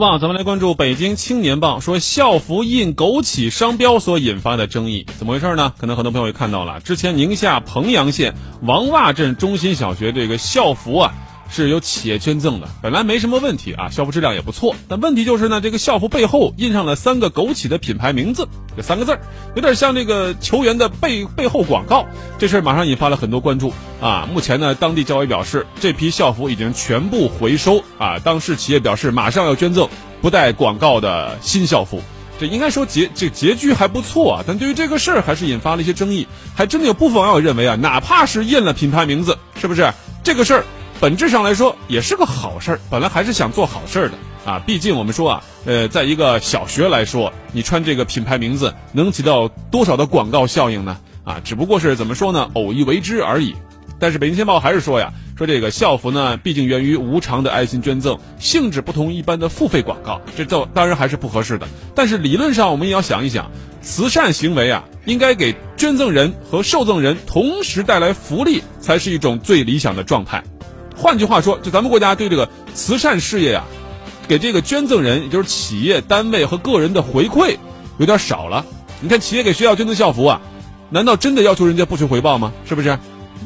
哇，咱们来关注北京青年报说校服印枸杞商标所引发的争议，怎么回事呢？可能很多朋友也看到了，之前宁夏彭阳县王洼镇中心小学这个校服啊。是由企业捐赠的，本来没什么问题啊，校服质量也不错。但问题就是呢，这个校服背后印上了三个枸杞的品牌名字，这三个字儿有点像这个球员的背背后广告。这事儿马上引发了很多关注啊。目前呢，当地教委表示，这批校服已经全部回收啊。当事企业表示，马上要捐赠不带广告的新校服。这应该说结这结局还不错啊，但对于这个事儿还是引发了一些争议。还真的有部分网友认为啊，哪怕是印了品牌名字，是不是这个事儿？本质上来说也是个好事儿，本来还是想做好事儿的啊。毕竟我们说啊，呃，在一个小学来说，你穿这个品牌名字能起到多少的广告效应呢？啊，只不过是怎么说呢，偶一为之而已。但是北京天报还是说呀，说这个校服呢，毕竟源于无偿的爱心捐赠，性质不同一般的付费广告，这都当然还是不合适的。但是理论上我们也要想一想，慈善行为啊，应该给捐赠人和受赠人同时带来福利，才是一种最理想的状态。换句话说，就咱们国家对这个慈善事业啊，给这个捐赠人，也就是企业单位和个人的回馈有点少了。你看，企业给学校捐赠校服啊，难道真的要求人家不求回报吗？是不是？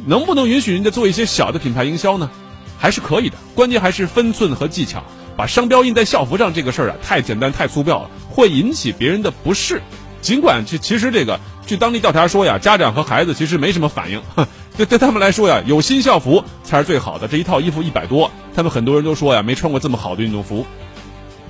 能不能允许人家做一些小的品牌营销呢？还是可以的，关键还是分寸和技巧。把商标印在校服上这个事儿啊，太简单太粗暴了，会引起别人的不适。尽管其其实这个，据当地调查说呀，家长和孩子其实没什么反应。哼对对他们来说呀，有新校服才是最好的。这一套衣服一百多，他们很多人都说呀，没穿过这么好的运动服。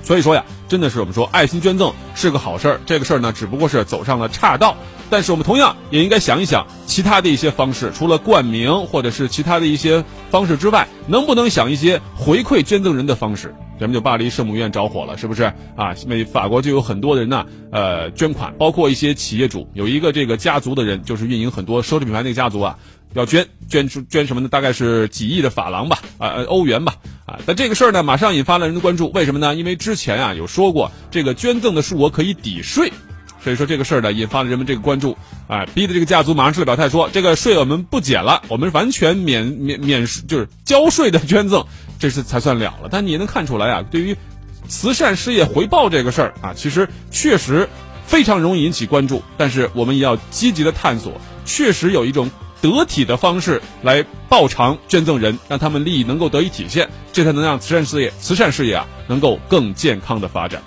所以说呀，真的是我们说爱心捐赠是个好事儿。这个事儿呢，只不过是走上了岔道。但是我们同样也应该想一想其他的一些方式，除了冠名或者是其他的一些方式之外，能不能想一些回馈捐赠人的方式？咱们就巴黎圣母院着火了，是不是啊？美法国就有很多人呢，呃，捐款，包括一些企业主，有一个这个家族的人，就是运营很多奢侈品牌那个家族啊。要捐捐出捐什么呢？大概是几亿的法郎吧，啊，欧元吧，啊，但这个事儿呢，马上引发了人的关注。为什么呢？因为之前啊有说过，这个捐赠的数额可以抵税，所以说这个事儿呢，引发了人们这个关注，啊，逼的这个家族马上出来表态说，这个税我们不减了，我们完全免免免就是交税的捐赠，这是才算了了。但你也能看出来啊，对于慈善事业回报这个事儿啊，其实确实非常容易引起关注，但是我们也要积极的探索，确实有一种。得体的方式来报偿捐赠人，让他们利益能够得以体现，这才能让慈善事业、慈善事业啊能够更健康的发展。